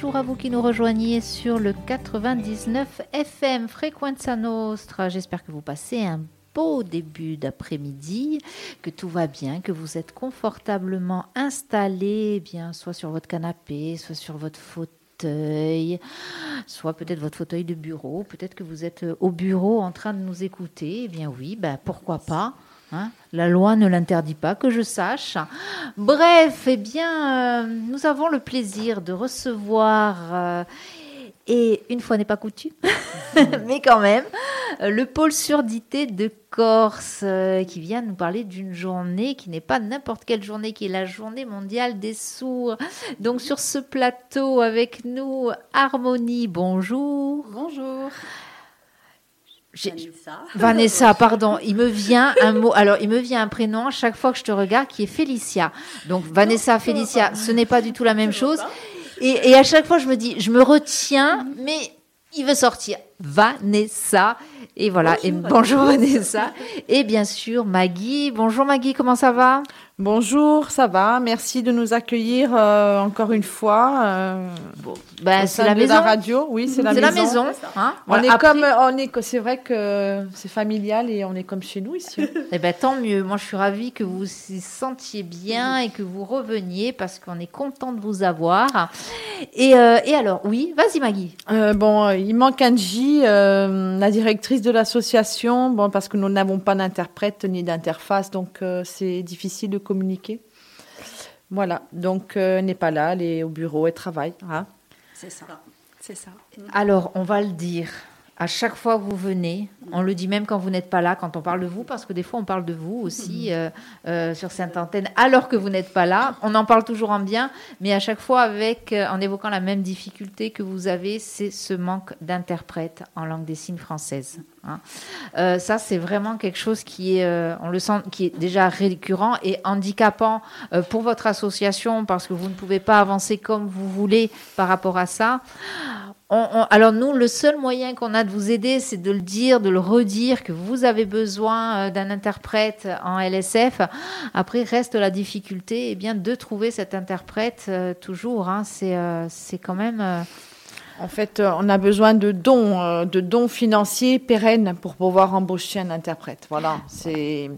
bonjour à vous qui nous rejoignez sur le 99 FM Frequenza Nostra. J'espère que vous passez un beau début d'après-midi, que tout va bien, que vous êtes confortablement installé, bien soit sur votre canapé, soit sur votre fauteuil, soit peut-être votre fauteuil de bureau, peut-être que vous êtes au bureau en train de nous écouter. Eh bien oui, ben pourquoi pas. Hein? La loi ne l'interdit pas, que je sache. Bref, eh bien, euh, nous avons le plaisir de recevoir, euh, et une fois n'est pas coutume, mais quand même, euh, le pôle surdité de Corse, qui vient nous parler d'une journée qui n'est pas n'importe quelle journée, qui est la journée mondiale des sourds. Donc sur ce plateau avec nous, Harmonie, bonjour. Bonjour. Vanessa. Vanessa, pardon, il me vient un mot. Alors, il me vient un prénom à chaque fois que je te regarde qui est Félicia. Donc, Vanessa, Félicia, ce n'est pas du tout la même chose. Et, et, à chaque fois, je me dis, je me retiens, mais il veut sortir. Vanessa. Et voilà. Bonjour, et bonjour Vanessa. Et bien sûr, Maggie. Bonjour Maggie, comment ça va? Bonjour, ça va? Merci de nous accueillir euh, encore une fois. Euh, bon, ben, c'est la maison. la radio, oui, c'est la maison. C'est la maison. Hein? On est comme, on est, c'est vrai que c'est familial et on est comme chez nous ici. eh ben tant mieux. Moi, je suis ravie que vous vous sentiez bien et que vous reveniez parce qu'on est content de vous avoir. Et, euh, et alors, oui, vas-y Maggie. bon, il manque Angie, la directrice de l'association. Bon, parce que nous n'avons pas d'interprète ni d'interface, donc c'est difficile de communiquer. Voilà, donc euh, n'est pas là, elle est au bureau, elle travaille. Hein. c'est ça, c'est ça. Alors, on va le dire. À chaque fois que vous venez, on le dit même quand vous n'êtes pas là, quand on parle de vous, parce que des fois on parle de vous aussi euh, euh, sur cette antenne, alors que vous n'êtes pas là. On en parle toujours en bien, mais à chaque fois avec, en évoquant la même difficulté que vous avez, c'est ce manque d'interprète en langue des signes française. Hein. Euh, ça, c'est vraiment quelque chose qui est, euh, on le sent, qui est déjà récurrent et handicapant euh, pour votre association parce que vous ne pouvez pas avancer comme vous voulez par rapport à ça. Alors nous, le seul moyen qu'on a de vous aider, c'est de le dire, de le redire, que vous avez besoin d'un interprète en LSF. Après, reste la difficulté, eh bien, de trouver cet interprète toujours. Hein. c'est quand même en fait, euh, on a besoin de dons, euh, de dons financiers pérennes pour pouvoir embaucher un interprète. Voilà, c'est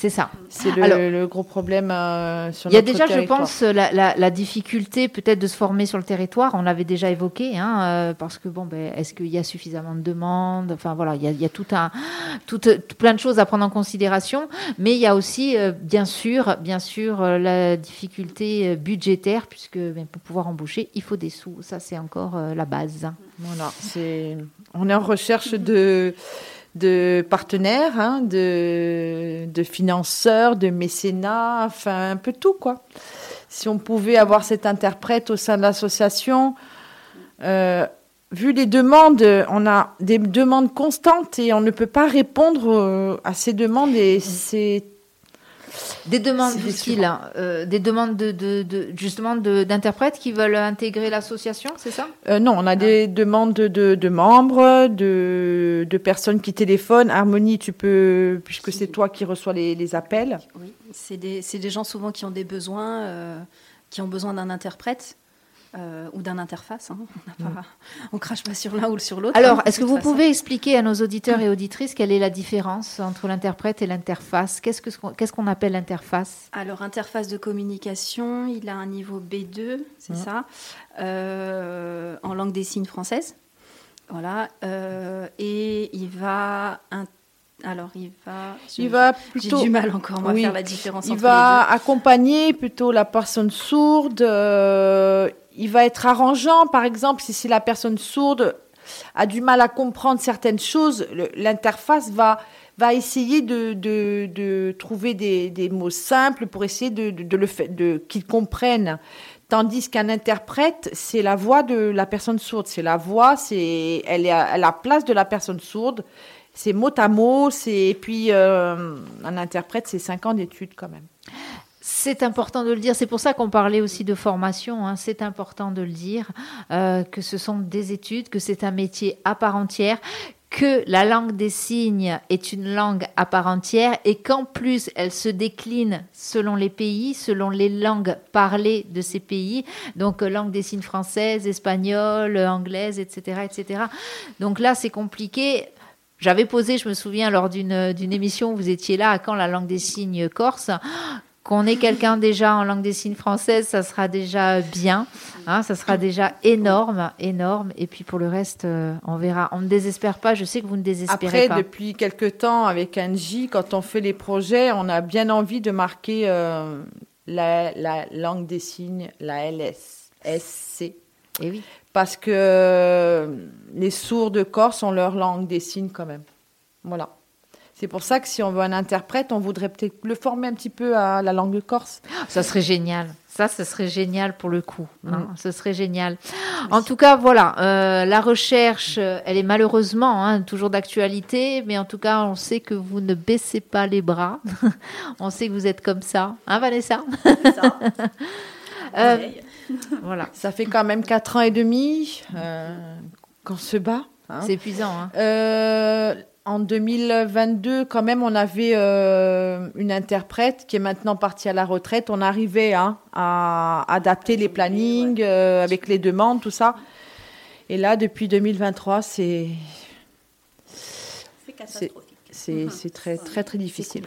c'est ça. C'est le, gros problème euh, sur Il y a déjà, je pense, la, difficulté peut-être de se former sur le territoire. On l'avait déjà évoqué, hein, euh, parce que bon, ben, est-ce qu'il y a suffisamment de demandes? Enfin voilà, il y a, tout un, tout, plein de choses à prendre en considération. Mais il y a aussi, euh, bien sûr, bien sûr, la difficulté budgétaire, puisque ben, pour pouvoir embaucher, il faut des sous. Ça, c'est encore la base. Voilà, c'est. On est en recherche de de partenaires, hein, de, de, financeurs, de mécénats, enfin un peu tout quoi. Si on pouvait avoir cet interprète au sein de l'association, euh, vu les demandes, on a des demandes constantes et on ne peut pas répondre euh, à ces demandes et c'est des demandes du style, hein, euh, des demandes de, de, justement d'interprètes qui veulent intégrer l'association, c'est ça? Euh, Non, on a des demandes de, membres, de, personnes qui téléphonent. Harmonie, tu peux, puisque c'est toi qui reçois les, appels. Oui, c'est des, des, gens souvent qui ont des besoins, euh, qui ont besoin d'un interprète. Euh, ou d'un interface. Hein. On, ne mm. crache pas sur l'un ou sur l'autre. Alors, hein, est-ce que vous pouvez expliquer à nos auditeurs et auditrices quelle est la différence entre l'interprète et l'interface? Qu'est-ce qu'on appelle l'interface? Alors, interface de communication, il a un niveau B2, c'est mm. ça, euh, en langue des signes française. Voilà. Euh, et il va alors, il va. Il va plutôt. J'ai du mal encore à faire la différence. Il va accompagner plutôt la personne sourde il va être arrangeant, par exemple, si, la personne sourde a du mal à comprendre certaines choses, l'interface va, va essayer de, de, trouver des, des, mots simples pour essayer de, de, le de qu'il comprenne. Tandis qu'un interprète, c'est la voix de la personne sourde. C'est la voix, c'est elle est à la place de la personne sourde. C'est mot à mot. C'est et puis euh, un interprète, c'est cinq ans d'études quand même. C'est important de le dire. C'est pour ça qu'on parlait aussi de formation. Hein. C'est important de le dire euh, que ce sont des études, que c'est un métier à part entière, que la langue des signes est une langue à part entière et qu'en plus elle se décline selon les pays, selon les langues parlées de ces pays, donc euh, langue des signes française, espagnole, anglaise, etc. etc. Donc là, c'est compliqué. J'avais posé, je me souviens, lors d'une émission, vous étiez là, à quand la langue des signes corse qu'on ait quelqu'un déjà en langue des signes française, ça sera déjà bien. Hein, ça sera déjà énorme, énorme. Et puis pour le reste, euh, on verra. On ne désespère pas. Je sais que vous ne désespérez pas. Après, depuis quelques temps, avec Angie, quand on fait les projets, on a bien envie de marquer euh, la, langue des signes, la LS, SC. Et eh oui. Parce que euh, les sourds de Corse ont leur langue des signes quand même. Voilà. C'est pour ça que si on veut un interprète, on voudrait peut-être le former un petit peu à la langue corse. Ça serait génial. Ça, ce serait génial pour le coup. Hein. Mm. Ce serait génial. En tout cas, voilà, euh, la recherche, euh, elle est malheureusement hein, toujours d'actualité, mais en tout cas, on sait que vous ne baissez pas les bras. on sait que vous êtes comme ça, hein, Vanessa? Ça. euh, voilà. Ça fait quand même quatre ans et demi euh, qu'on se bat. Hein. C'est épuisant. Hein. Euh, en 2022, quand même, on avait euh, une interprète qui est maintenant partie à la retraite. On arrivait hein, à adapter les plannings euh, avec les demandes, tout ça. Et là, depuis 2023, c'est. C'est catastrophique. C'est très, très, très difficile.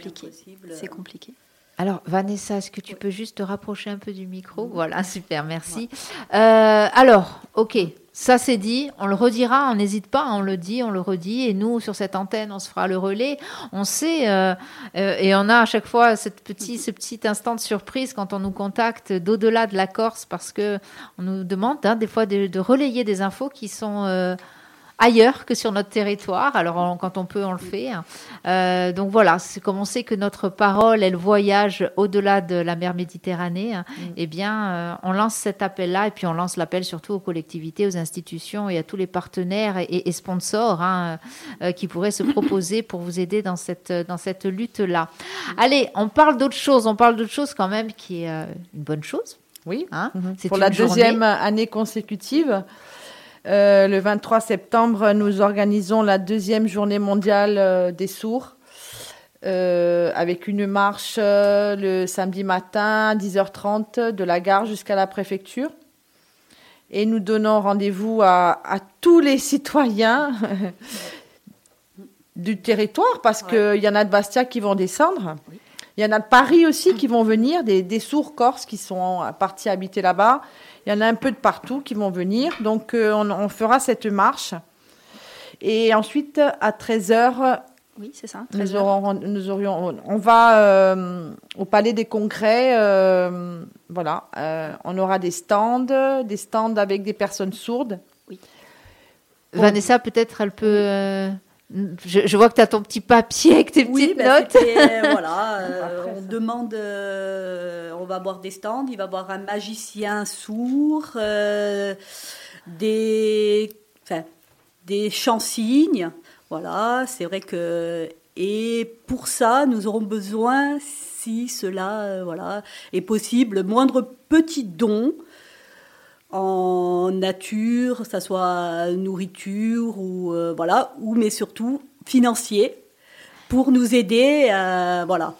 C'est compliqué. Alors, Vanessa, est-ce que tu peux juste te rapprocher un peu du micro? Voilà, super, merci. Euh, alors, ok, ça c'est dit, on le redira, on n'hésite pas, on le dit, on le redit, et nous sur cette antenne, on se fera le relais. On sait, euh, euh, et on a à chaque fois cette petit, ce petit instant de surprise quand on nous contacte d'au-delà de la Corse, parce que on nous demande hein, des fois de, relayer des infos qui sont euh, ailleurs que sur notre territoire. Alors quand on peut, on le fait. Hein. Euh, donc voilà, c'est comme on sait que notre parole, elle voyage au-delà de la mer Méditerranée. Hein, mm. Eh bien, euh, on lance cet appel-là et puis on lance l'appel surtout aux collectivités, aux institutions et à tous les partenaires et, sponsors hein, euh, qui pourraient se proposer pour vous aider dans cette dans cette lutte-là. Allez, on parle d'autre chose. On parle d'autre chose quand même qui est une bonne chose. Oui. Mm-hmm. Pour la deuxième année consécutive. Euh, le 23 septembre, nous organisons la deuxième journée mondiale euh, des sourds. Euh, avec une marche le samedi matin à 10h30 de la gare jusqu'à la préfecture. Et nous donnons rendez-vous à, tous les citoyens du territoire, parce qu'il y en a de Bastia qui vont descendre. Il y en a de Paris aussi qui vont venir, des, des sourds corses qui sont partis habiter là-bas. Il y en a un peu de partout qui vont venir. Donc, euh, on, fera cette marche. Et ensuite, à 13h, oui, c'est ça. Nous, aurons, nous aurions, on va euh, au Palais des Congrès. Euh, voilà, on aura des stands, des stands avec des personnes sourdes. Oui. Vanessa, peut-être, elle peut. Je, vois que tu as ton petit papier avec tes petites ben, notes. voilà, euh, on demande, euh, on va voir des stands, il va voir un magicien sourd, euh, des, enfin, des chansignes. Voilà, c'est vrai que. Et pour ça, nous aurons besoin, si cela voilà, est possible, moindre petit don en nature, que ça soit nourriture ou euh, voilà, ou mais surtout financier pour nous aider, euh, voilà.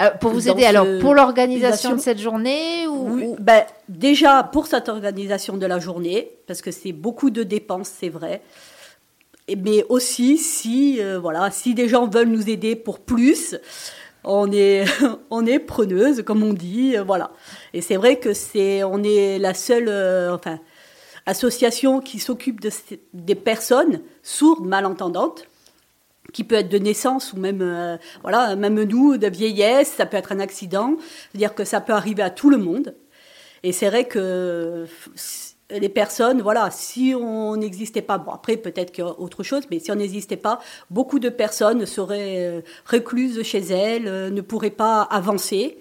Euh, pour vous aider, alors pour l'organisation de cette journée ou, Ben, déjà pour cette organisation de la journée, parce que c'est beaucoup de dépenses, c'est vrai. Mais aussi si voilà, si des gens veulent nous aider pour plus, on est, on est preneuse, comme on dit, euh, voilà. Et c'est vrai que c'est, on est la seule, euh, association qui s'occupe de, des personnes sourdes, malentendantes, qui peut être de naissance ou même, euh, voilà, même nous, de vieillesse, ça peut être un accident, c'est-à-dire que ça peut arriver à tout le monde. Et c'est vrai que les personnes, voilà, si on n'existait pas, bon après peut-être qu'il y a autre chose, mais si on n'existait pas, beaucoup de personnes seraient euh, recluses chez elles, euh, ne pourraient pas avancer.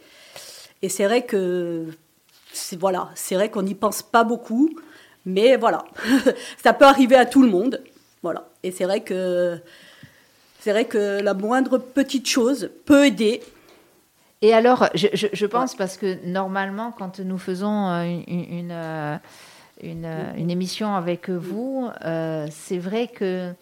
Et c'est vrai que, voilà, c'est vrai qu'on n'y pense pas beaucoup, mais voilà, ça peut arriver à tout le monde, voilà. Et c'est vrai que, c'est vrai que la moindre petite chose peut aider. Et alors, je, pense parce que normalement, quand nous faisons euh, une une, une, émission avec vous, euh, c'est vrai que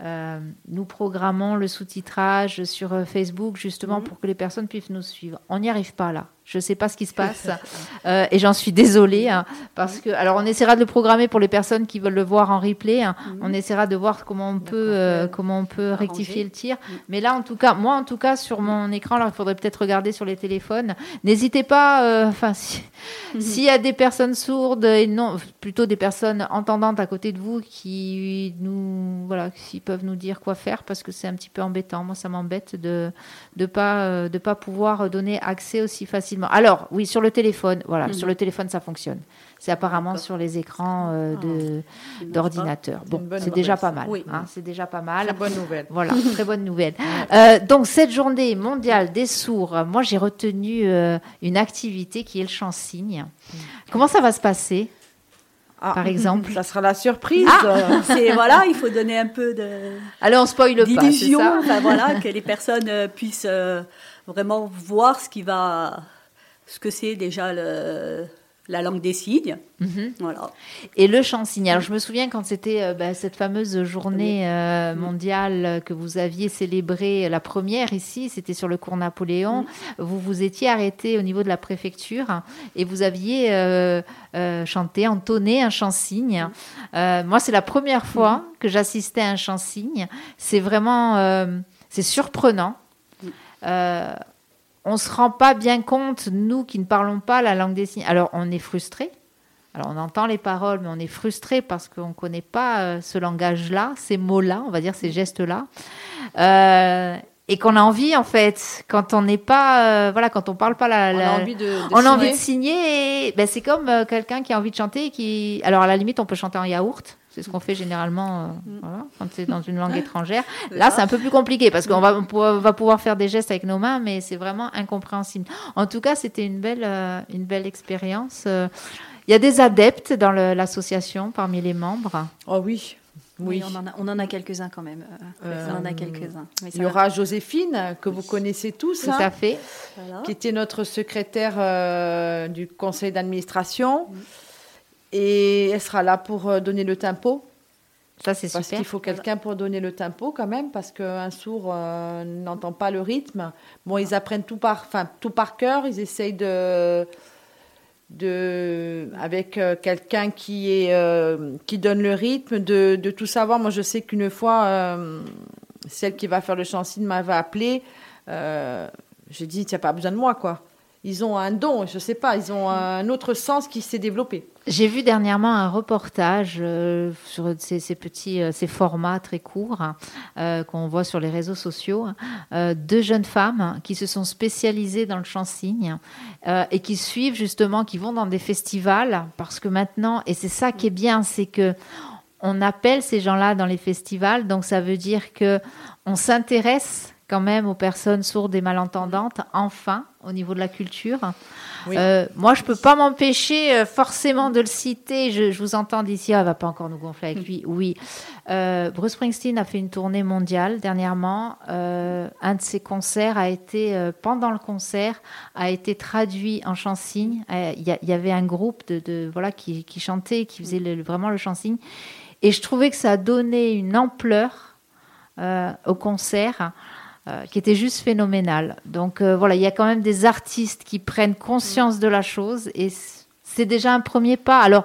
euh, nous programmons le sous-titrage sur euh, Facebook justement Mhm. pour que les personnes puissent nous suivre. On n'y arrive pas là. Je ne sais pas ce qui se passe euh, et j'en suis désolée hein, parce que alors on essaiera de le programmer pour les personnes qui veulent le voir en replay. hein. Mhm. On essaiera de voir comment on peut euh, comment on peut Arranger. rectifier le tir. Mhm. Mais là en tout cas, moi en tout cas sur mon écran, alors il faudrait peut-être regarder sur les téléphones. N'hésitez pas. euh, Enfin si- Mhm. s'il y a des personnes sourdes et non plutôt des personnes entendantes à côté de vous qui nous voilà qui peuvent nous dire quoi faire parce que c'est un petit peu embêtant. Moi ça m'embête de de pas de pas pouvoir donner accès aussi facilement. Alors oui sur le téléphone voilà Mhm. sur le téléphone ça fonctionne. C'est apparemment sur les écrans euh, de ne marche d'ordinateur. C'est Bon bonne c'est déjà pas mal. Oui. hein, c'est déjà pas mal. Très bonne nouvelle. Voilà, très bonne nouvelle. Euh, donc, cette journée mondiale des sourds, moi, j'ai retenu euh, une activité qui est le chant-signe. Comment ça va se passer, Ah, par exemple Ça sera la surprise. Ah C'est voilà, il faut donner un peu de Alors, on spoil pas, ça enfin, voilà, que les personnes puissent euh, vraiment voir ce qui va, ce que c'est déjà le- la langue des signes. Mhm. Voilà. Et le chant-signe. Alors, je me souviens quand c'était euh, bah, cette fameuse journée euh, mondiale que vous aviez célébrée, la première ici, c'était sur le cours Napoléon. Vous vous étiez arrêté au niveau de la préfecture et vous aviez euh, euh, chanté, entonné un chant-signe. Euh, moi, c'est la première fois que j'assistais à un chant-signe. C'est vraiment, euh, c'est surprenant. Euh, on se rend pas bien compte, nous qui ne parlons pas la langue des signes. Alors, on est frustré. Alors, on entend les paroles, mais on est frustré parce qu'on ne connaît pas euh, ce langage-là, ces mots-là, on va dire ces gestes-là. Euh, et qu'on a envie, en fait, quand on n'est pas, euh, voilà, quand on parle pas la, On la- a envie de, de on a envie de signer. Et, ben, c'est comme euh, quelqu'un qui a envie de chanter et qui. Alors, à la limite, on peut chanter en yaourt. C'est ce qu'on fait généralement euh, voilà, quand c'est dans une langue étrangère. Là, c'est un peu plus compliqué parce qu'on va, on va pouvoir faire des gestes avec nos mains, mais c'est vraiment incompréhensible. En tout cas, c'était une belle, une belle expérience. Il y a des adeptes dans l'association parmi les membres. Oh oui. Oui, Oui. on en a, on en a quelques-uns quand même. euh, on en a Euh, quelques-uns. Il y va. aura Joséphine, que vous connaissez tous, Tout hein, à fait. Voilà. qui était notre secrétaire euh, du conseil d'administration. Et elle sera là pour euh, donner le tempo. Ça, c'est Parce super. qu'il faut quelqu'un pour donner le tempo quand même, parce qu'un sourd euh, n'entend pas le rythme. Bon, ils apprennent tout par, enfin, tout par cœur, ils essayent de, de avec euh, quelqu'un qui, euh, qui donne le rythme, de, tout savoir. Moi, je sais qu'une fois, euh, celle qui va faire le chansigne m'avait appelé. J'ai dit, tu n'as pas besoin de moi, quoi. Ils ont un don, je sais pas, ils ont un autre sens qui s'est développé. J'ai vu dernièrement un reportage euh, sur ces, petits euh, ces formats très courts hein, euh, qu'on voit sur les réseaux sociaux. euh, deux jeunes femmes qui se sont spécialisées dans le chant-signe euh, et qui suivent justement, qui vont dans des festivals parce que maintenant, et c'est ça qui est bien, c'est que on appelle ces gens-là dans les festivals, donc ça veut dire que on s'intéresse quand même aux personnes sourdes et malentendantes, enfin, au niveau de la culture. Oui. Euh, moi, je peux pas m'empêcher euh, forcément de le citer. Je, je vous entends d'ici, ah, elle va pas encore nous gonfler avec lui. Oui, Euh, Bruce Springsteen a fait une tournée mondiale dernièrement. Euh, un de ses concerts a été, pendant le concert, a été traduit en chant-signe. Euh, Il y, avait un groupe de, de- voilà qui, qui chantait, qui faisait le- vraiment le chant-signe, et je trouvais que ça a donné une ampleur au concert euh, qui était juste phénoménal. Donc euh, voilà, il y a quand même des artistes qui prennent conscience de la chose et c'est déjà un premier pas. Alors,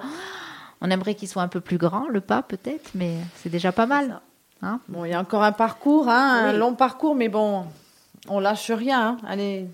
on aimerait qu'il soit un peu plus grand, le pas peut-être, mais c'est déjà pas mal. Hein Bon, il y a encore un parcours, hein, un long parcours, mais bon, on lâche rien. hein. Allez,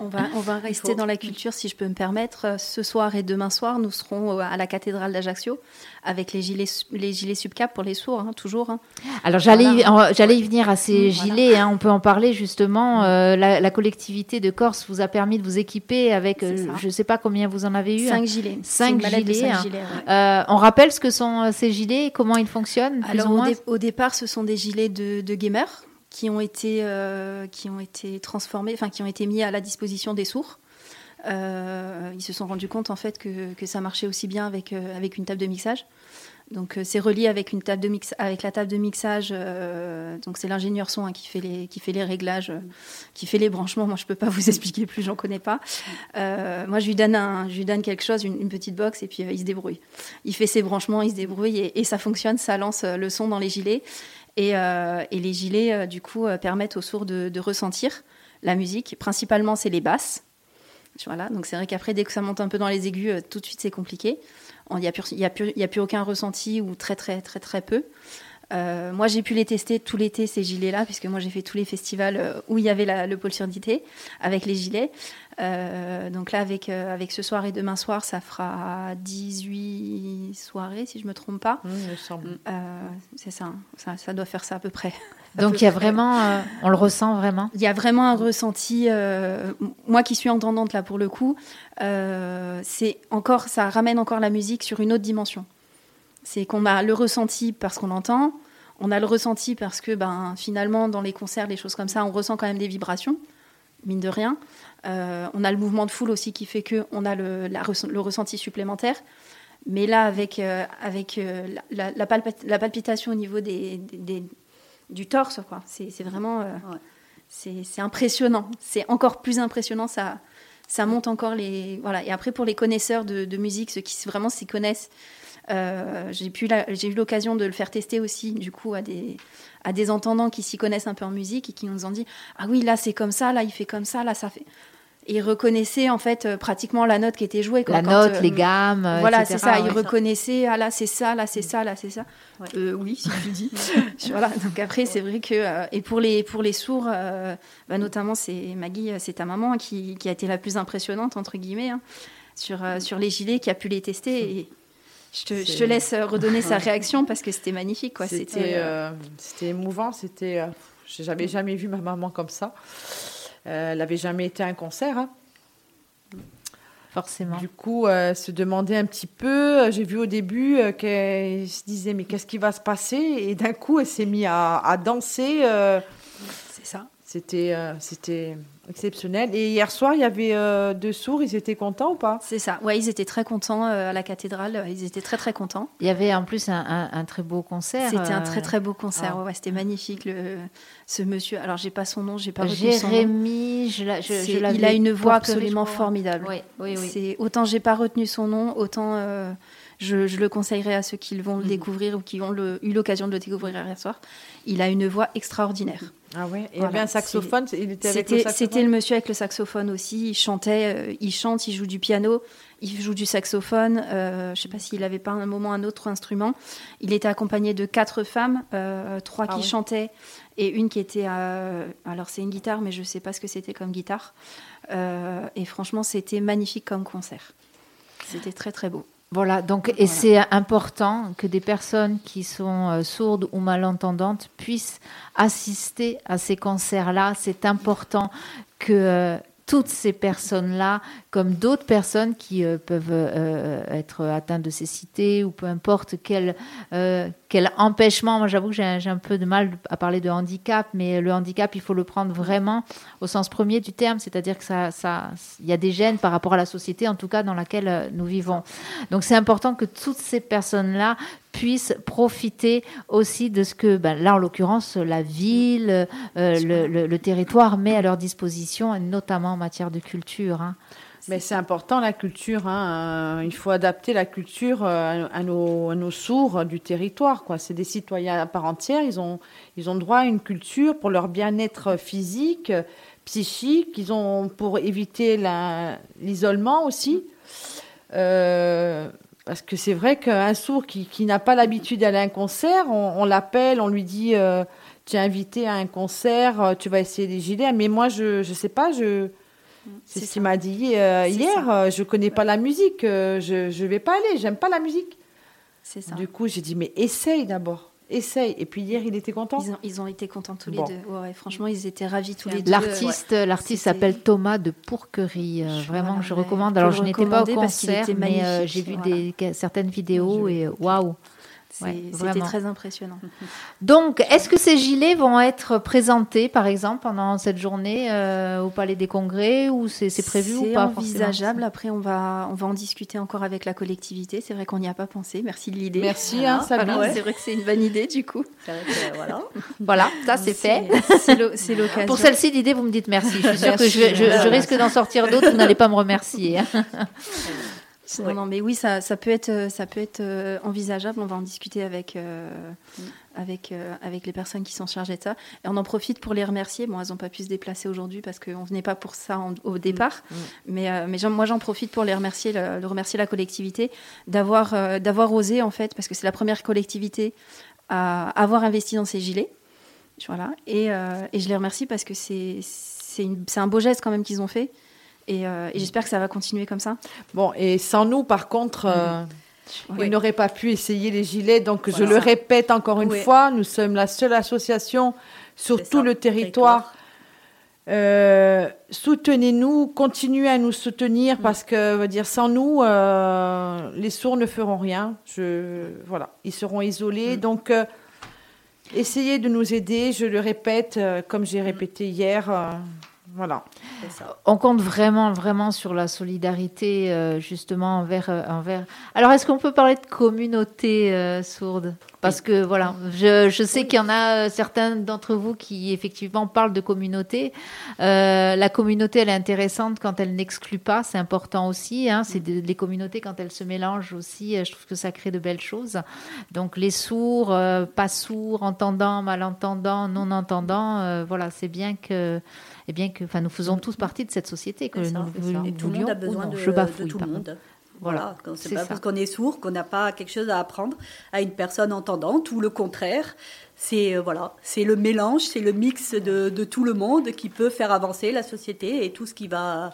On va, on va rester dans la culture, si je peux me permettre. Euh, Ce soir et demain soir, nous serons euh, à la cathédrale d'Ajaccio avec les gilets, les gilets subcap pour les sourds, hein, toujours. hein. Alors j'allais y- Voilà. en- j'allais y venir à ces Mm, voilà. gilets, hein, on peut en parler justement. euh, la, la collectivité de Corse vous a permis de vous équiper avec, euh, je ne sais pas combien vous en avez eu. Cinq gilets. Cinq gilets, cinq gilets, ouais. Euh, on rappelle ce que sont ces gilets et comment ils fonctionnent plus Alors ou au, moins dé- au départ, ce sont des gilets de, de gamers qui ont été euh, qui ont été transformés, enfin qui ont été mis à la disposition des sourds. Euh, ils se sont rendus compte en fait que, que ça marchait aussi bien avec euh, avec une table de mixage. Donc c'est relié avec une table de mix avec la table de mixage. donc c'est l'ingénieur son hein, qui fait les qui fait les réglages, qui fait les branchements. Moi je peux pas vous expliquer plus, j'en connais pas. Moi je lui donne un, je lui donne quelque chose, une, petite box et puis il se débrouille. Il fait ses branchements, il se débrouille et, ça fonctionne, ça lance le son dans les gilets. Et, euh, et les gilets, euh, du coup, euh, permettent aux sourds de, ressentir la musique. Principalement, c'est les basses. Voilà, donc c'est vrai qu'après, dès que ça monte un peu dans les aigus, tout de suite, c'est compliqué. Il n'y a, a plus aucun ressenti ou très, très, très, très peu. Euh, moi, j'ai pu les tester tout l'été, ces gilets-là, puisque moi, j'ai fait tous les festivals euh, où il y avait la- le pôle surdité avec les gilets. Euh, donc là, avec, euh, avec ce soir et demain soir, ça fera 18 soirées, si je me trompe pas. Il me semble. C'est ça, ça, ça doit faire ça à peu près. Donc il y a vraiment, on le ressent vraiment? Il y a vraiment un ressenti, moi qui suis entendante là pour le coup, c'est encore, ça ramène encore la musique sur une autre dimension. C'est qu'on a le ressenti parce qu'on entend, on a le ressenti parce que ben, finalement dans les concerts, les choses comme ça, on ressent quand même des vibrations, mine de rien. Euh, on a le mouvement de foule aussi qui fait que on a le, la le ressenti supplémentaire. Mais là, avec, euh, avec euh, la, la- la palpit- la palpitation au niveau des, des- des- du torse, quoi. C'est vraiment... Ouais. c'est impressionnant. C'est encore plus impressionnant. Ça, ça monte encore les. Voilà. Et après, pour les connaisseurs de, de musique, ceux qui vraiment s'y connaissent, euh, j'ai pu la- j'ai eu l'occasion de le faire tester aussi, du coup, à des, à des entendants qui s'y connaissent un peu en musique et qui nous ont dit Ah oui, là, c'est comme ça, là, il fait comme ça, là, ça fait. Et ils reconnaissaient, en fait, euh, pratiquement la note qui était jouée. quoi. La Quand, note, euh, les gammes, voilà, c'est ça. ouais. Ils reconnaissaient, ah là, c'est ça, là, c'est ça, là, c'est ça. Ouais. Euh, oui, si tu dis. voilà. Donc après, c'est vrai que euh, et pour les pour les sourds, euh, bah, notamment, c'est Maggie, c'est ta maman qui, qui a été la plus impressionnante entre guillemets hein, sur euh, sur les gilets, qui a pu les tester. Et je te, je laisse euh, redonner sa réaction parce que c'était magnifique, quoi. C'était C'était euh, euh, c'était émouvant. C'était, euh, j'avais jamais vu ma maman comme ça. Euh, elle n'avait jamais été à un concert. hein. Forcément. Du coup, euh, se demandait un petit peu. J'ai vu au début euh, qu'elle se disait mais qu'est-ce qui va se passer? Et d'un coup, elle s'est mise à, à danser. euh, c'est ça. c'était euh, c'était exceptionnel. Et hier soir, il y avait euh, deux sourds. Ils étaient contents ou pas? C'est ça. Ouais, ils étaient très contents euh, à la cathédrale. Ils étaient très très contents. Il y avait en plus un, un- un très beau concert. C'était un euh, très très beau concert. ah. Ouais, c'était magnifique. Le, ce monsieur. Alors j'ai pas son nom, j'ai pas retenu son nom. Jérémy, je, la- je, C'est- je l'avais il a une voix absolument formidable. Oui, oui, oui. C'est autant j'ai pas retenu son nom, autant euh, je, je le conseillerais à ceux qui vont le Mhm. découvrir ou qui ont le- eu l'occasion de le découvrir hier soir. Il a une voix extraordinaire. Ah ouais. Et Voilà, avait un saxophone. Il était avec le C'était saxophone. c'était le monsieur avec le saxophone aussi. Il chantait, euh, il chante, il joue du piano, il joue du saxophone. Euh, je sais pas s'il avait pas un moment un autre instrument. Il était accompagné de quatre femmes, euh, trois Ah qui chantaient et une qui était. euh, alors c'est une guitare, mais je sais pas ce que c'était comme guitare. Et franchement, c'était magnifique comme concert. C'était très très beau. Voilà, donc, et Voilà. c'est important que des personnes qui sont euh, sourdes ou malentendantes puissent assister à ces concerts-là. C'est important que euh, toutes ces personnes-là, comme d'autres personnes qui euh, peuvent euh, être atteintes de cécité ou peu importe quel, euh, empêchement, moi j'avoue que j'ai un- peu de mal à parler de handicap, mais le handicap, il faut le prendre vraiment au sens premier du terme, c'est-à-dire que ça, ça, y a des gènes par rapport à la société, en tout cas dans laquelle nous vivons. Donc c'est important que toutes ces personnes-là puissent profiter aussi de ce que, ben, là en l'occurrence, la ville, euh, le, le- le territoire met à leur disposition, notamment en matière de culture. hein. Mais c'est important la culture. hein, euh, Il faut adapter la culture euh, à nos, à nos sourds du territoire. Quoi. C'est des citoyens à part entière. Ils ont, ils ont droit à une culture pour leur bien-être physique, psychique. Ils ont pour éviter la- l'isolement aussi. Euh, parce que c'est vrai qu'un sourd qui, qui n'a pas l'habitude d'aller à un concert, on, on l'appelle, on lui dit euh, tu es invité à un concert, euh, tu vas essayer des gilets. Mais moi, je ne sais pas, je. C'est ce qu'il m'a dit euh, hier. ça. je connais pas la musique, je je vais pas aller, j'aime pas la musique. C'est ça. Du coup, j'ai dit mais essaye d'abord, essaye. Et puis hier, il était content. Ils ont, ils ont été contents tous Bon. les deux. Ouais, franchement, ils étaient ravis tous les deux. L'artiste, l'artiste s'appelle Thomas de Pourquerie. euh, vraiment, Voilà, je recommande. Alors, je n'étais pas au concert, mais euh, j'ai vu voilà. des, certaines vidéos et euh, waouh. C'est- Ouais, C'était très impressionnant. Donc, est-ce que ces gilets vont être présentés, par exemple, pendant cette journée euh, au Palais des Congrès ou c'est c'est prévu ou C'est pas envisageable. Après, on va, on va en discuter encore avec la collectivité. C'est vrai qu'on n'y a pas pensé. Merci de l'idée. Merci, hein, Voilà, Sabine. voilà, C'est vrai que c'est une bonne idée, du coup. C'est vrai que, voilà. Voilà, ça c'est fait. C'est l'o- C'est l'occasion. Pour celle-ci, l'idée, vous me dites merci. Je suis sûre que je, je- risque d'en sortir d'autres. Vous n'allez pas me remercier. Non, non, mais oui, ça, ça peut être, ça peut être euh, envisageable. On va en discuter avec, euh, Mm. avec, euh, avec les personnes qui sont chargées de ça. Et on en profite pour les remercier. Bon, elles n'ont pas pu se déplacer aujourd'hui parce qu'on venait pas pour ça en- au départ. Mm. Mais, euh, moi, j'en profite pour les remercier, le, le remercier la collectivité d'avoir d'avoir osé, en fait, parce que c'est la première collectivité à avoir investi dans ces gilets. Voilà. Et, et je les remercie parce que c'est un beau geste quand même qu'ils ont fait. Et, euh, et j'espère que ça va continuer comme ça. Bon, et sans nous, par contre, euh, Oui. ils n'auraient pas pu essayer les gilets. Donc, je le répète encore une Oui. fois, nous sommes la seule association sur tout le territoire. Euh, Soutenez-nous, continuez à nous soutenir Mm. parce que, veut dire, sans nous, euh, les sourds ne feront rien. Je, voilà, ils seront isolés. Mm. Donc, euh, essayez de nous aider. Je le répète, comme j'ai répété hier. Voilà. Ça. On compte vraiment, vraiment sur la solidarité, euh, justement, envers, euh, envers. Alors, est-ce qu'on peut parler de communauté euh, sourde? Parce que, voilà, je, je sais qu'il y en a euh, certains d'entre vous qui, effectivement, parlent de communauté. Euh, la communauté, elle est intéressante quand elle n'exclut pas, c'est important aussi. Hein, c'est de- les communautés, quand elles se mélangent aussi, euh, je trouve que ça crée de belles choses. Donc, les sourds, euh, pas sourds, entendants, malentendants, non-entendants, euh, voilà, c'est bien que eh bien que, enfin, nous faisons tous partie de cette société, que ça, nous, nous Et tout le monde a besoin de, Je bafouille, de tout le monde. Voilà, Voilà, c'est pas ça. parce qu'on est sourd qu'on n'a pas quelque chose à apprendre à une personne entendante, ou le contraire. C'est euh, voilà, c'est le mélange, c'est le mix de, de tout le monde qui peut faire avancer la société et tout ce qui va.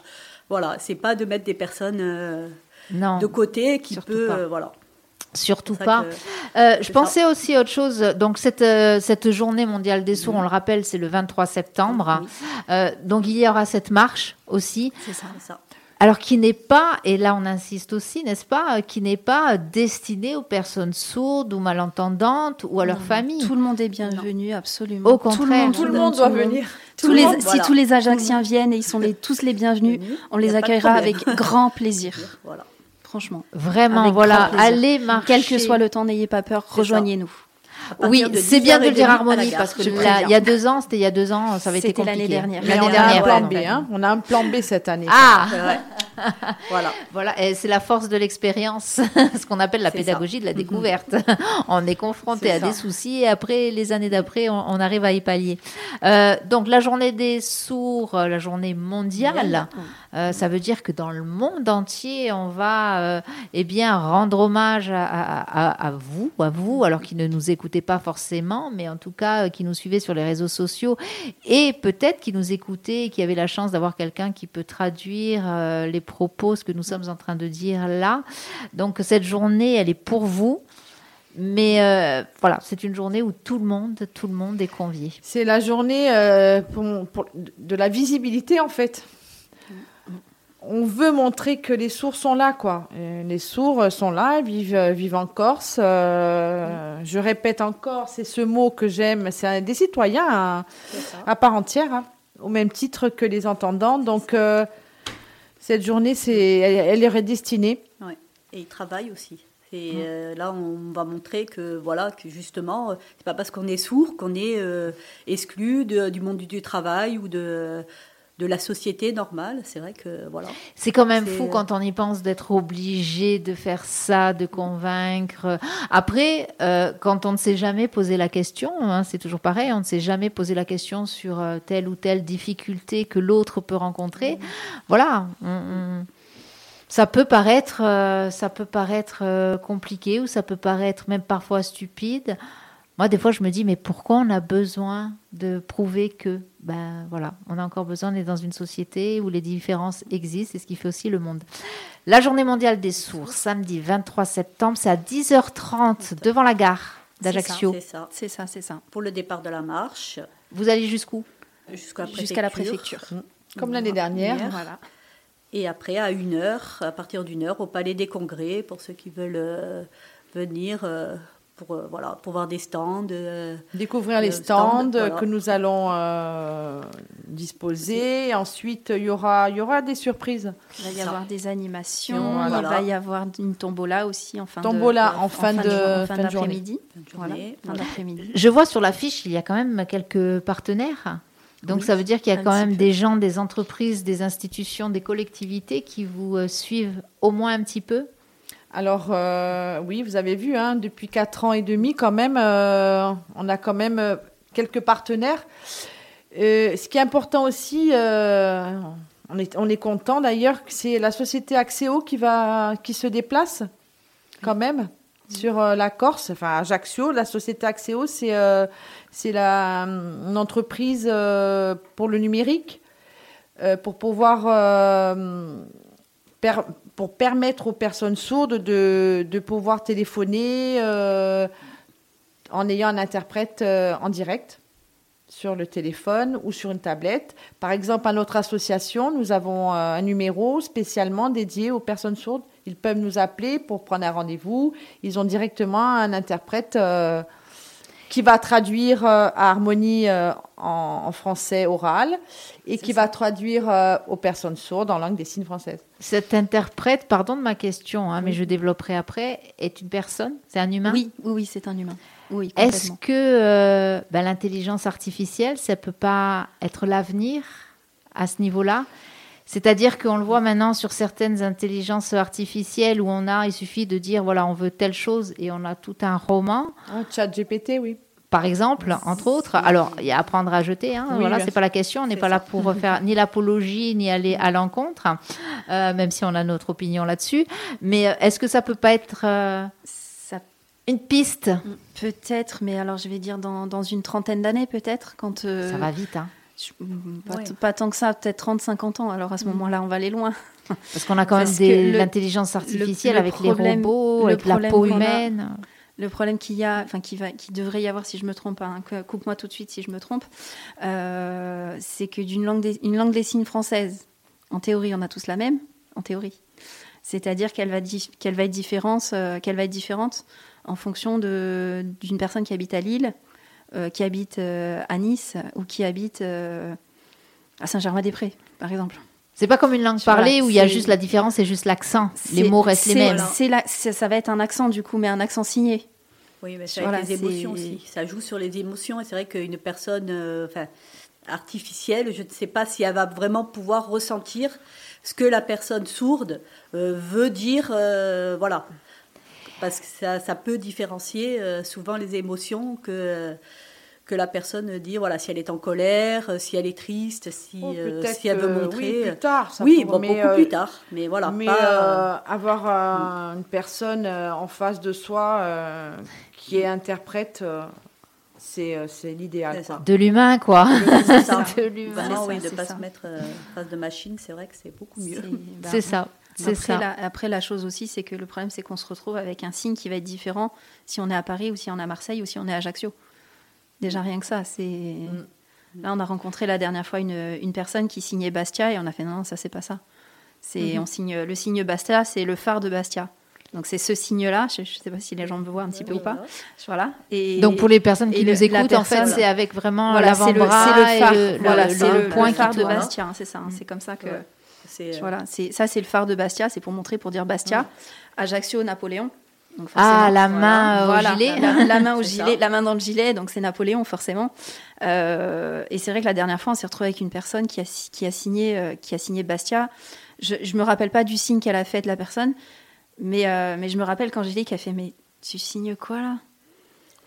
Voilà, c'est pas de mettre des personnes euh, Non, de côté qui peut. euh, voilà. Surtout pas. que- Euh, je pensais aussi à autre chose. Donc cette euh, cette journée mondiale des sourds, on le rappelle, c'est le 23 septembre. Oui, Euh, donc il y aura cette marche aussi. c'est ça, c'est ça. Alors qui n'est pas, et là on insiste aussi, n'est-ce pas, qui n'est pas destinée aux personnes sourdes ou malentendantes ou à leur famille. Tout le monde est bienvenu, absolument. Au contraire. Tout le monde tout doit le monde. venir. Tous Tout le les, monde, si voilà. tous les Ajacciens viennent et ils sont les, tous les bienvenus, on les accueillera avec grand plaisir. Voilà. Franchement. Vraiment, Avec voilà, allez marcher. Quel que soit le temps, n'ayez pas peur, rejoignez-nous. Oui, c'est bien de le 10h30 dire Harmonie parce que là, il y a deux ans, c'était il y a deux ans, ça avait été C'était l'année compliqué. dernière. Mais L'année on a dernière, un plan ouais. B, hein. On a un plan B cette année. Ah. voilà. Voilà, et c'est la force de l'expérience, ce qu'on appelle la pédagogie de la découverte. on est confronté à ça. des soucis et après, les années d'après, on, on arrive à y pallier. Euh, donc, la journée des sourds, euh, la journée mondiale, euh, ça veut dire que dans le monde entier, on va euh, eh bien, rendre hommage à, à- à- à vous, à vous, alors qui ne nous écoutez pas forcément, mais en tout cas, qui nous suivez sur les réseaux sociaux et peut-être qui nous écoutez et qui avez la chance d'avoir quelqu'un qui peut traduire les propos, ce que nous sommes en train de dire là. Donc cette journée, elle est pour vous. Mais euh, voilà, c'est une journée où tout le monde, tout le monde est convié. C'est la journée euh, pour- pour- de la visibilité, en fait. On veut montrer que les sourds sont là, quoi. Les sourds sont là, vivent, vivent en Corse. Euh, Je répète encore, c'est ce mot que j'aime. C'est un- des citoyens hein, à part entière, hein, au même titre que les entendants. Donc, euh, cette journée, c'est, elle, elle est destinée. Ouais. Et ils travaillent aussi. Et euh, là, on va montrer que voilà, que justement, euh, c'est pas parce qu'on est sourd qu'on est euh, exclu de- du monde du, du travail ou de de la société normale. C'est vrai que voilà. C'est quand même fou quand on y pense d'être obligé de faire ça, de convaincre. Après, euh, quand on ne s'est jamais posé la question, hein, c'est toujours pareil, on ne s'est jamais posé la question sur euh, telle ou telle difficulté que l'autre peut rencontrer. Voilà. on- on- ça peut paraître, euh, ça peut paraître euh, compliqué ou ça peut paraître même parfois stupide. Moi, des fois, je me dis, mais pourquoi on a besoin de prouver que, ben voilà, on a encore besoin, on est dans une société où les différences existent, c'est ce qui fait aussi le monde. La journée mondiale des sourds, samedi 23 septembre, c'est à 10h30 devant la gare d'Ajaccio. C'est ça. C'est ça, c'est ça. Pour le départ de la marche Vous allez jusqu'où? Jusqu'à la Jusqu'à la préfecture. préfecture. Comme l'année dernière. Voilà. Et après, à une heure, à partir d'une heure, au Palais des Congrès, pour ceux qui veulent euh, venir euh, pour, euh, voilà, pour voir des stands. euh, Découvrir les Le stands voilà. que nous allons euh, disposer. Ensuite, il y aura, il y aura des surprises. Il va y Ça. avoir des animations, Voilà. il va y avoir une tombola aussi en fin Tombola de, en fin de- fin de d'après-midi. fin de d'après-midi. Je vois sur l'affiche, il y a quand même quelques partenaires. Donc Oui, ça veut dire qu'il y a quand même peu. des gens, des entreprises, des institutions, des collectivités qui vous euh, suivent au moins un petit peu? Alors, euh, oui, vous avez vu, hein, depuis quatre ans et demi, quand même, euh, on a quand même euh, quelques partenaires. Ce qui est important aussi, on est, on est content d'ailleurs, c'est la société Axéo qui, va, qui se déplace quand même sur la Corse, enfin Ajaccio. La société Axéo, c'est une entreprise euh, pour le numérique, pour pouvoir per- pour permettre aux personnes sourdes de, pouvoir téléphoner euh, en ayant un interprète euh, en direct sur le téléphone ou sur une tablette. Par exemple, à notre association, nous avons euh, un numéro spécialement dédié aux personnes sourdes. Ils peuvent nous appeler pour prendre un rendez-vous. Ils ont directement un interprète qui va traduire à Harmonie en, en français oral et qui va traduire euh, aux personnes sourdes en langue des signes française. Cet interprète, pardon de ma question, hein, mais je développerai après, est une personne? C'est un humain? Oui, oui, oui, c'est un humain. Oui, Est-ce que euh, ben, l'intelligence artificielle, ça peut pas être l'avenir à ce niveau-là? C'est-à-dire qu'on le voit maintenant sur certaines intelligences artificielles où on a, il suffit de dire voilà, on veut telle chose et on a tout un roman, Un chat GPT, oui. Par exemple, entre autres. Alors, il y a à prendre à jeter, hein, Oui, voilà, c'est pas la question, on n'est pas ça. là pour faire ni l'apologie ni aller à l'encontre, euh, même si on a notre opinion là-dessus. Mais euh, est-ce que ça peut pas être euh, Ça une piste? Peut-être, mais alors je vais dire dans, dans une trentaine d'années peut-être, quand... euh, Ça va vite, hein. je- mm, pas, Ouais. t- pas tant que ça, peut-être 30-50 ans. Alors à ce moment-là, on va aller loin. Parce qu'on a quand même Parce l'intelligence artificielle le avec problème- les robots, le avec la peau a- humaine. Le problème qu'il y a, enfin qui va, qui devrait y avoir si je me trompe, hein, coupe-moi tout de suite si je me trompe, euh, c'est que d'une langue, des, une langue des signes française, en théorie, on a tous la même, en théorie. C'est-à-dire qu'elle va, qu'elle va être différente, euh, qu'elle va être différente en fonction d'une personne qui habite à Lille, euh, qui habite euh, à Nice ou qui habite à Saint-Germain-des-Prés, par exemple. C'est pas comme une langue Voilà, parlée où il y a juste la différence, c'est juste l'accent. Les mots restent les mêmes. la- ça va être un accent du coup, mais un accent signé. Oui, mais c'est Voilà, avec les émotions aussi. Ça joue sur les émotions et c'est vrai qu'une personne euh, enfin, artificielle, je ne sais pas si elle va vraiment pouvoir ressentir ce que la personne sourde euh, veut dire. euh, voilà. Parce que ça, ça peut différencier euh, souvent les émotions que, que la personne dit. Voilà, si elle est en colère, euh, si elle est triste, si, Oh, euh, si elle veut montrer. Oui, euh, plus tard. ça oui, bon, mais, beaucoup euh, plus tard. Mais voilà, mais pas, euh, avoir euh, une personne euh, en face de soi euh, qui est interprète, euh, c'est euh, c'est l'idéal. C'est ça. quoi. De l'humain, quoi. C'est ça. de l'humain. Oui, ça, de ne pas ça. se mettre euh, face de machine, c'est vrai que c'est beaucoup mieux. C'est C'est ça. C'est Après, ça. La, après, la chose aussi, c'est que le problème, c'est qu'on se retrouve avec un signe qui va être différent si on est à Paris ou si on est à Marseille ou si on est à Ajaccio. Déjà, rien que ça. c'est Mm. Là, on a rencontré la dernière fois une, une personne qui signait Bastia et on a fait non, non, ça, c'est pas ça. C'est Mm-hmm. on signe Le signe Bastia, c'est le phare de Bastia. Donc, c'est ce signe-là. Je ne sais pas si les gens me voient un petit peu ou pas. Voilà. Et, Donc pour les personnes qui nous écoutent, en fait, c'est avec vraiment voilà, c'est le, l'avant-bras c'est le phare. et le, voilà, le- c'est le le, point le qui phare de tourne. Bastia. hein, c'est ça. hein, C'est comme ça que. Ouais. C'est, euh, Voilà, c'est ça, c'est le phare de Bastia, c'est pour montrer, pour dire Bastia. Ajaccio, Napoléon. Donc Ah, la main au voilà, gilet. La, la main au C'est gilet, ça. la main dans le gilet, donc c'est Napoléon forcément. Euh, et c'est vrai que la dernière fois, on s'est retrouvé avec une personne qui a, qui a signé, euh, qui a signé Bastia. Je, je me rappelle pas du signe qu'elle a fait de la personne, mais euh, mais je me rappelle quand j'ai dit qu'elle a fait mais tu signes quoi là?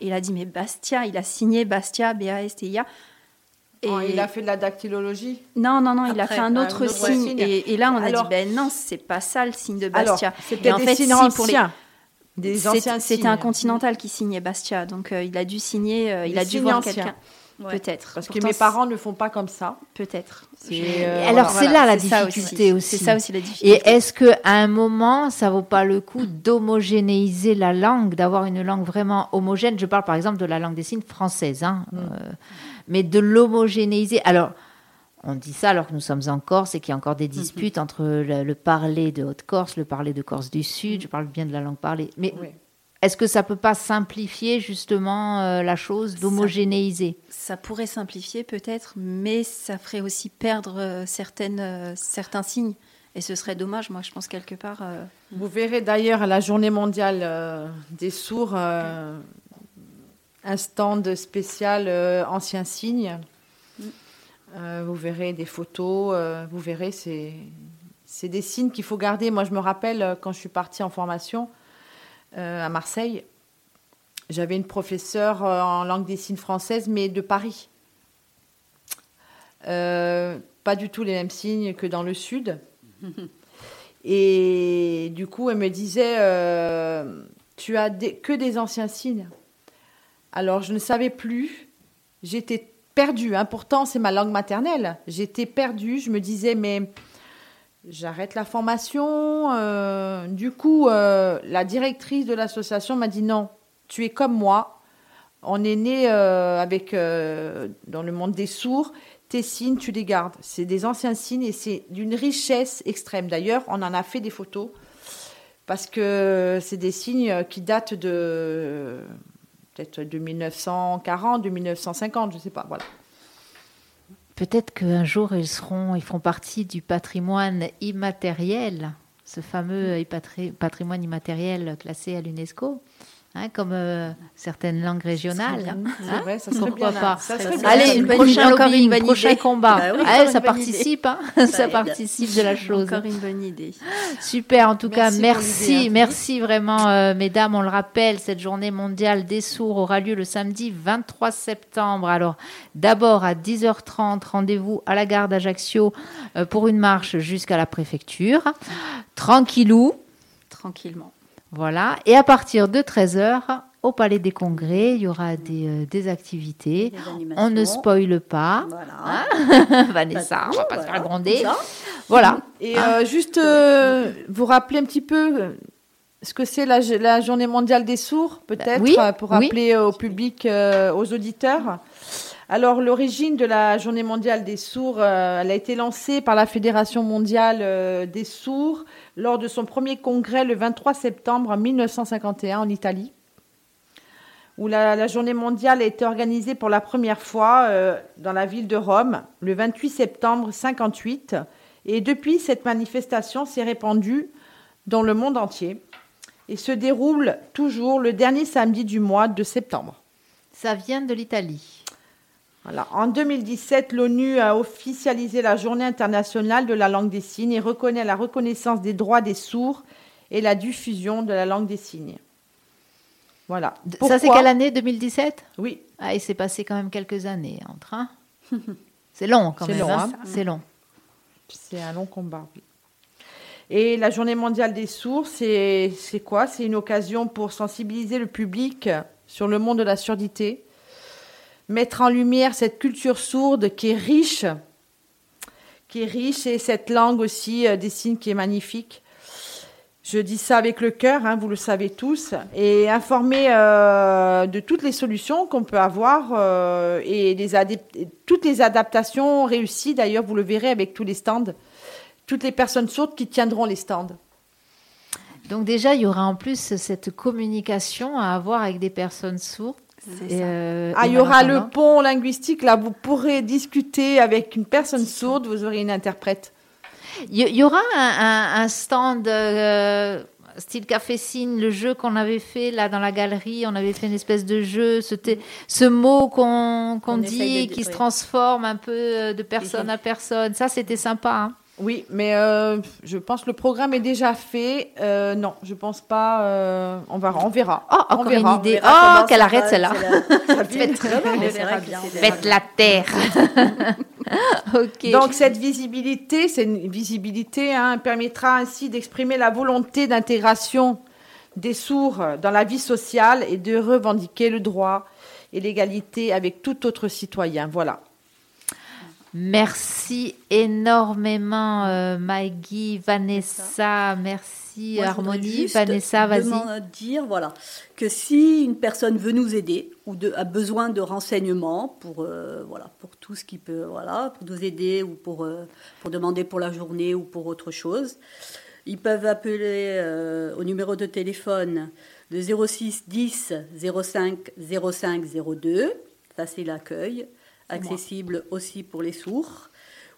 Et il a dit mais Bastia, il a signé Bastia, B A S T I A. Et Oh, il a fait de la dactylologie? non, non, non, il a fait un un autre signe. signe. Et, et là, on a Alors- dit, ben non, c'est pas ça le signe de Alors, Bastia. peut-être en des fait, signes si, pour les- anciens. Des C'est- anciens C'était un continental qui signait Bastia, donc euh, il a dû signer, euh, il a dû voir quelqu'un. Ouais. Peut-être. Parce que mes parents ne font pas comme ça. Peut-être. Euh, Alors, c'est là la difficulté aussi. C'est ça aussi la Et difficulté. est-ce que à un moment, ça vaut pas le coup d'homogénéiser la langue, d'avoir une langue vraiment homogène? Je parle par exemple de la langue des signes française, hein, Mm. euh, mais de l'homogénéiser. Alors, on dit ça alors que nous sommes en Corse et qu'il y a encore des disputes Mm-hmm. entre le, le parler de Haute-Corse, le parler de Corse du Mm. Sud. Je parle bien de la langue parlée. Mais Oui. est-ce que ça peut pas simplifier justement euh, la chose, d'homogénéiser? Ça pourrait simplifier peut-être, mais ça ferait aussi perdre euh, certaines, euh, certains signes. Et ce serait dommage, moi je pense quelque part. euh, Vous verrez d'ailleurs à la journée mondiale euh, des sourds euh, un stand spécial euh, anciens signes Euh, vous verrez des photos, euh, vous verrez, c'est, c'est des signes qu'il faut garder. Moi, je me rappelle euh, quand je suis partie en formation euh, à Marseille, j'avais une professeure en langue des signes française, mais de Paris. Pas du tout les mêmes signes que dans le sud. Et du coup, elle me disait, tu as des- que des anciens signes. Alors, je ne savais plus. J'étais perdue. hein. Pourtant, c'est ma langue maternelle. J'étais perdue. Je me disais, mais j'arrête la formation. Euh, du coup, euh, la directrice de l'association m'a dit, non, tu es comme moi. On est né euh, dans le monde des sourds. Tes signes, tu les gardes. C'est des anciens signes et c'est d'une richesse extrême. D'ailleurs, on en a fait des photos parce que c'est des signes qui datent de peut-être de 1940, de 1950, je ne sais pas. Voilà. Peut-être qu'un jour ils seront, ils feront partie du patrimoine immatériel, ce fameux patrimoine immatériel classé à l'UNESCO, hein, comme euh, certaines langues régionales. C'est Hein vrai, ça serait Pourquoi bien. pas Ça Ça serait serait bien. Allez, une une bonne prochaine idée, encore lobbying, une bonne prochain idée. combat. Bah oui, Allez, encore ça participe, hein, ça participe de la chose. Encore une bonne idée. Super, en tout cas, Merci merci vraiment, euh, mesdames. On le rappelle, cette journée mondiale des sourds aura lieu le samedi 23 septembre. Alors, d'abord à 10h30, rendez-vous à la gare d'Ajaccio euh, pour une marche jusqu'à la préfecture. Tranquillou, Tranquillement. Voilà. Et à partir de 13h, au Palais des Congrès, il y aura des, euh, des activités. Des On ne spoile pas. Voilà. Vanessa, on va pas se Voilà. faire gronder. Voilà. Et euh, juste euh, vous rappeler un petit peu ce que c'est la, la journée mondiale des sourds, peut-être, oui, euh, pour oui. rappeler au public, euh, aux auditeurs. Alors, l'origine de la journée mondiale des sourds, euh, elle a été lancée par la Fédération mondiale euh, des sourds lors de son premier congrès le 23 septembre 1951 en Italie, où la, journée mondiale a été organisée pour la première fois euh, dans la ville de Rome le 28 septembre 58. Et depuis, cette manifestation s'est répandue dans le monde entier et se déroule toujours le dernier samedi du mois de septembre. Ça vient de l'Italie. Voilà. En 2017, l'ONU a officialisé la journée internationale de la langue des signes et reconnaît la reconnaissance des droits des sourds et la diffusion de la langue des signes. Voilà. Ça, c'est quelle année 2017 Oui, Ah, il s'est passé quand même quelques années entre. hein c'est long quand C'est même. long, hein. hein. C'est long. c'est un long combat. oui. Et la journée mondiale des sourds, c'est quoi? C'est une occasion pour sensibiliser le public sur le monde de la surdité, mettre en lumière cette culture sourde qui est riche, qui est riche, et cette langue aussi euh, des signes qui est magnifique. Je dis ça avec le cœur, hein, vous le savez tous, et informer euh, de toutes les solutions qu'on peut avoir euh, et les toutes les adaptations réussies. D'ailleurs, vous le verrez avec tous les stands, toutes les personnes sourdes qui tiendront les stands. Donc déjà, il y aura en plus cette communication à avoir avec des personnes sourdes. Et, euh, Ah, il y aura le pont linguistique. Là, vous pourrez discuter avec une personne sourde. Vous aurez une interprète. Il y, aura un, un- un stand euh, style café signe, le jeu qu'on avait fait là dans la galerie. On avait fait une espèce de jeu. C'était ce mot qu'on qu'on On essaye dit qui se transforme un peu euh, de personne à personne. Ça, c'était sympa. hein. Oui, mais euh, je pense que le programme est déjà fait. Euh, non, je pense pas. euh, on, va, on verra. Oh, On encore verra. une idée. Oh, qu'elle arrête celle-là. Faites, la terre. ok. Donc cette visibilité, c'est une visibilité, hein, permettra ainsi d'exprimer la volonté d'intégration des sourds dans la vie sociale et de revendiquer le droit et l'égalité avec tout autre citoyen. Voilà. Merci énormément, euh, Maggie, Vanessa. Merci, Moi, Harmonie. juste Vanessa, vas-y. dire voilà, que si une personne veut nous aider ou de- a besoin de renseignements pour, euh, voilà, pour tout ce qui peut, voilà, pour nous aider ou pour, euh, pour demander pour la journée ou pour autre chose, ils peuvent appeler au numéro de téléphone le 06 10 05 05 02. Ça, c'est l'accueil, accessible aussi pour les sourds.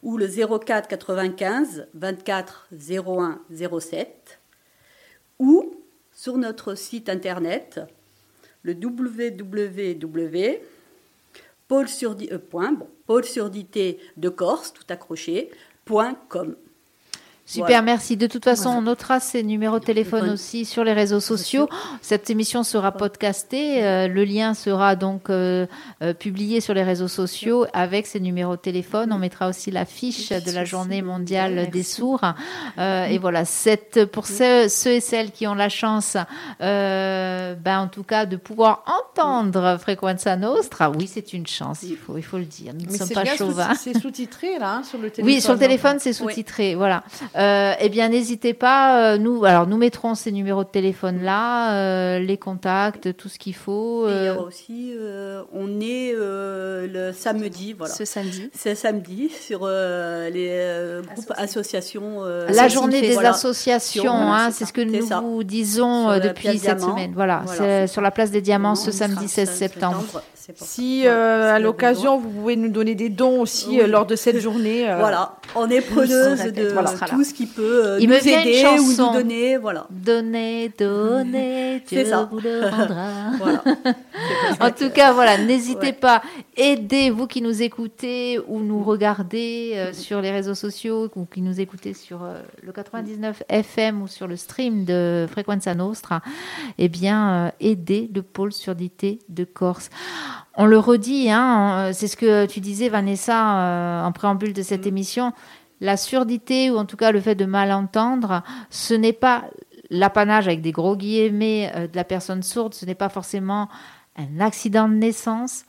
Ou le 04 95 24 01 07 ou sur notre site internet le pôle, surdi, euh, pôle surdité de Corse, tout accroché, point com. Super, Voilà. merci. De toute façon, Voilà. on notera ces numéros de téléphone aussi sur les réseaux sociaux. Cette émission sera podcastée. euh, le lien sera donc euh, euh, publié sur les réseaux sociaux avec ces numéros de téléphone. On mettra aussi la fiche de la journée mondiale Merci. des sourds. Et voilà, cette, pour ceux, ceux et celles qui ont la chance, ben, en tout cas, de pouvoir entendre Frequenza Nostra, oui, c'est une chance, il faut, il faut le dire. Nous ne sommes pas chauvins. c'est sous-titré là hein, sur le téléphone. Oui, sur le téléphone, c'est sous-titré. Voilà. Euh, eh bien, n'hésitez pas. euh, nous, alors, nous mettrons ces numéros de téléphone là, euh, les contacts, tout ce qu'il faut. Et euh, aussi, euh, on est euh, le samedi, voilà. Ce samedi. C'est samedi sur euh, les euh, groupes associations. euh, la journée des voilà. associations, hein, c'est ce que nous ça. vous disons depuis cette Diamant. semaine. Voilà, Voilà, sur la place des Diamants ce samedi 16 16 septembre. C'est pour ça. Si euh, à l'occasion, vous pouvez nous donner des dons aussi Oui. euh, lors de cette journée. euh, Voilà, on est preneuse de voilà. tout ce qui peut euh, Il nous me aider ou nous donner, voilà. Donnez, donnez, C'est Dieu ça. vous le rendra. voilà. En tout cas, voilà, n'hésitez Ouais. pas, aidez vous qui nous écoutez ou nous regardez euh, sur les réseaux sociaux ou qui nous écoutez sur euh, le 99 FM ou sur le stream de Frequenza Nostra, eh bien, euh, aidez le pôle surdité de Corse. On le redit, hein, euh, c'est ce que tu disais, Vanessa, euh, en préambule de cette émission. La surdité, ou en tout cas le fait de mal entendre, ce n'est pas l'apanage avec des gros guillemets euh, de la personne sourde, ce n'est pas forcément un accident de naissance.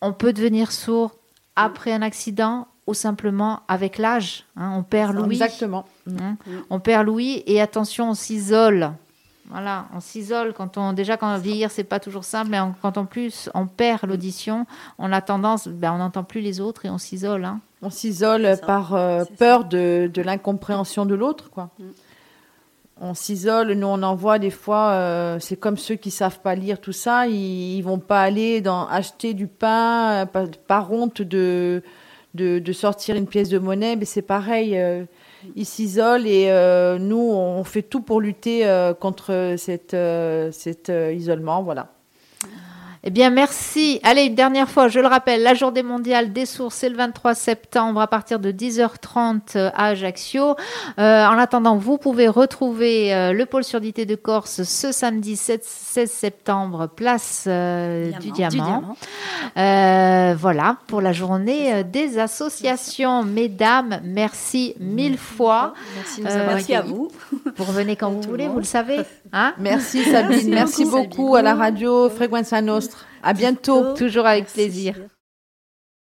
On peut devenir sourd après un accident ou simplement avec l'âge. hein. on perd l'ouïe. Exactement. hein. On perd l'ouïe et attention, on s'isole. Voilà, on s'isole quand on déjà quand vieillir c'est pas toujours simple, mais en- quand en plus on perd l'audition, on a tendance, ben, on n'entend plus les autres et on s'isole. hein. On s'isole par euh, peur de, de l'incompréhension de l'autre, quoi. Mm. On s'isole, nous on en voit des fois, euh, c'est comme ceux qui savent pas lire tout ça, ils, ils vont pas aller dans acheter du pain euh, par, par honte de, de, de sortir une pièce de monnaie, mais c'est pareil, euh, ils s'isolent et euh, nous on fait tout pour lutter euh, contre euh, cet euh, isolement, voilà. Eh bien, merci. Allez, une dernière fois, je le rappelle, la journée mondiale des sourds, c'est le 23 septembre à partir de 10h30 à Ajaccio. Euh, en attendant, vous pouvez retrouver euh, le pôle surdité de Corse ce samedi 7 16 septembre, place euh, du Diamant. Diamant. Du diamant. Euh, voilà, pour la journée euh, des associations. Mesdames, merci mille fois. Merci Euh, Merci à vous. Vous revenez quand vous voulez, vous le savez. Hein Merci Sabine, merci beaucoup, beaucoup Sabine. à la radio Fréquence Nostre. À bientôt. Toujours avec plaisir.